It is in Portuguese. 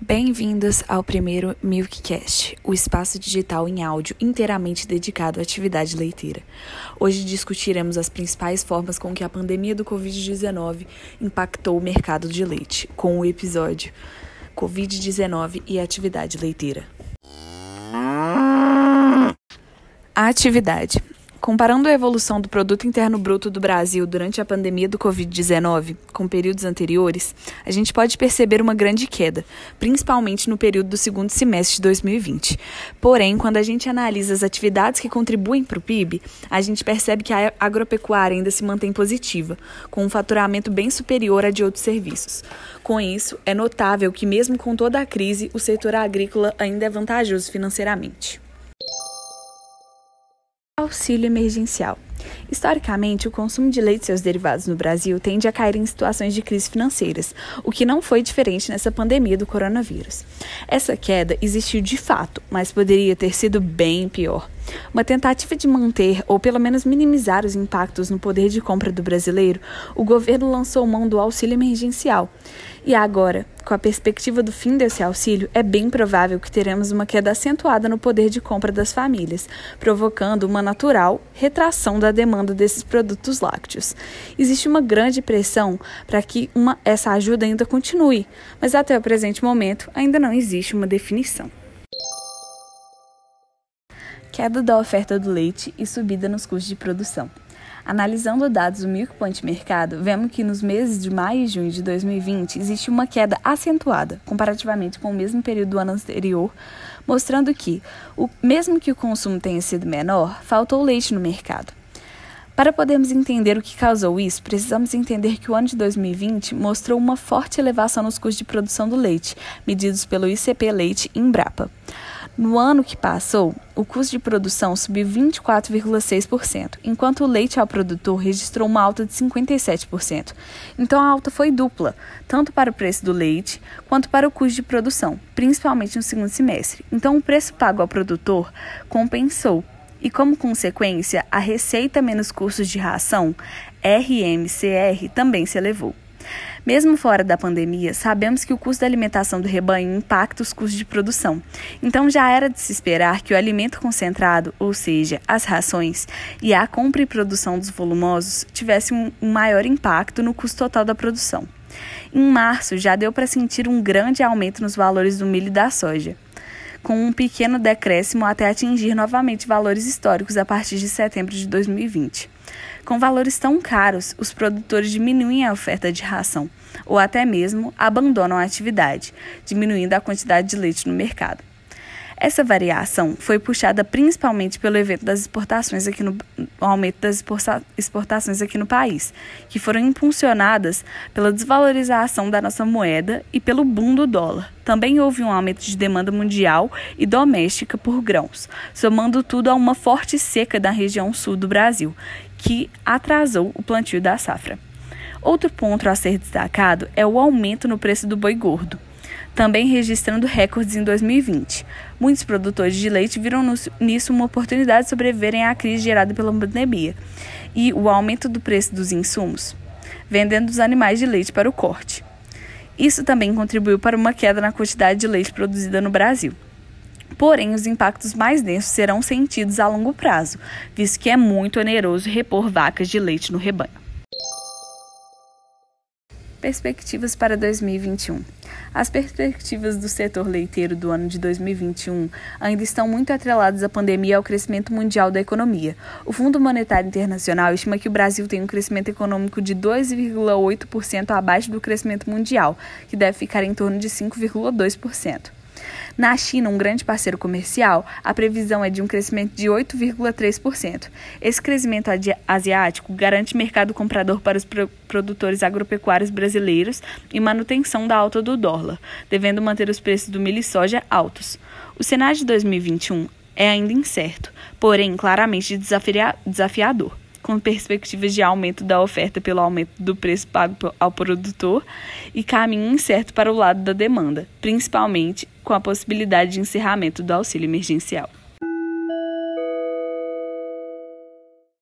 Bem-vindos ao primeiro Milkcast, o espaço digital em áudio inteiramente dedicado à atividade leiteira. Hoje discutiremos as principais formas com que a pandemia do Covid-19 impactou o mercado de leite, com o episódio Covid-19 e atividade leiteira. A atividade. Comparando a evolução do produto interno bruto do Brasil durante a pandemia do COVID-19 com períodos anteriores, a gente pode perceber uma grande queda, principalmente no período do segundo semestre de 2020. Porém, quando a gente analisa as atividades que contribuem para o PIB, a gente percebe que a agropecuária ainda se mantém positiva, com um faturamento bem superior a de outros serviços. Com isso, é notável que mesmo com toda a crise, o setor agrícola ainda é vantajoso financeiramente. Auxílio emergencial. Historicamente, o consumo de leite e seus derivados no Brasil tende a cair em situações de crise financeiras, o que não foi diferente nessa pandemia do coronavírus. Essa queda existiu de fato, mas poderia ter sido bem pior. Uma tentativa de manter ou pelo menos minimizar os impactos no poder de compra do brasileiro, o governo lançou mão do auxílio emergencial. E agora, com a perspectiva do fim desse auxílio, é bem provável que teremos uma queda acentuada no poder de compra das famílias, provocando uma natural retração da demanda desses produtos lácteos. Existe uma grande pressão para que uma, essa ajuda ainda continue, mas até o presente momento ainda não existe uma definição queda da oferta do leite e subida nos custos de produção. Analisando dados do Milk Point Mercado, vemos que nos meses de maio e junho de 2020 existe uma queda acentuada comparativamente com o mesmo período do ano anterior, mostrando que, o, mesmo que o consumo tenha sido menor, faltou leite no mercado. Para podermos entender o que causou isso, precisamos entender que o ano de 2020 mostrou uma forte elevação nos custos de produção do leite, medidos pelo ICP Leite Embrapa. No ano que passou, o custo de produção subiu 24,6%, enquanto o leite ao produtor registrou uma alta de 57%. Então a alta foi dupla, tanto para o preço do leite quanto para o custo de produção, principalmente no segundo semestre. Então o preço pago ao produtor compensou e, como consequência, a receita menos custos de ração, RMCR, também se elevou. Mesmo fora da pandemia, sabemos que o custo da alimentação do rebanho impacta os custos de produção. Então já era de se esperar que o alimento concentrado, ou seja, as rações, e a compra e produção dos volumosos tivessem um maior impacto no custo total da produção. Em março, já deu para sentir um grande aumento nos valores do milho e da soja com um pequeno decréscimo até atingir novamente valores históricos a partir de setembro de 2020. Com valores tão caros, os produtores diminuem a oferta de ração ou até mesmo abandonam a atividade, diminuindo a quantidade de leite no mercado. Essa variação foi puxada principalmente pelo evento das exportações aqui no aumento das exportações aqui no país, que foram impulsionadas pela desvalorização da nossa moeda e pelo boom do dólar. Também houve um aumento de demanda mundial e doméstica por grãos, somando tudo a uma forte seca da região sul do Brasil, que atrasou o plantio da safra. Outro ponto a ser destacado é o aumento no preço do boi gordo também registrando recordes em 2020. Muitos produtores de leite viram nisso uma oportunidade de sobreviverem à crise gerada pela pandemia e o aumento do preço dos insumos, vendendo os animais de leite para o corte. Isso também contribuiu para uma queda na quantidade de leite produzida no Brasil. Porém, os impactos mais densos serão sentidos a longo prazo, visto que é muito oneroso repor vacas de leite no rebanho. Perspectivas para 2021. As perspectivas do setor leiteiro do ano de 2021 ainda estão muito atreladas à pandemia e ao crescimento mundial da economia. O Fundo Monetário Internacional estima que o Brasil tem um crescimento econômico de 2,8% abaixo do crescimento mundial, que deve ficar em torno de 5,2%. Na China, um grande parceiro comercial, a previsão é de um crescimento de 8,3%. Esse crescimento asiático garante mercado comprador para os produtores agropecuários brasileiros e manutenção da alta do dólar, devendo manter os preços do milho e soja altos. O cenário de 2021 é ainda incerto, porém claramente desafiador com perspectivas de aumento da oferta pelo aumento do preço pago ao produtor e caminho incerto para o lado da demanda, principalmente com a possibilidade de encerramento do auxílio emergencial.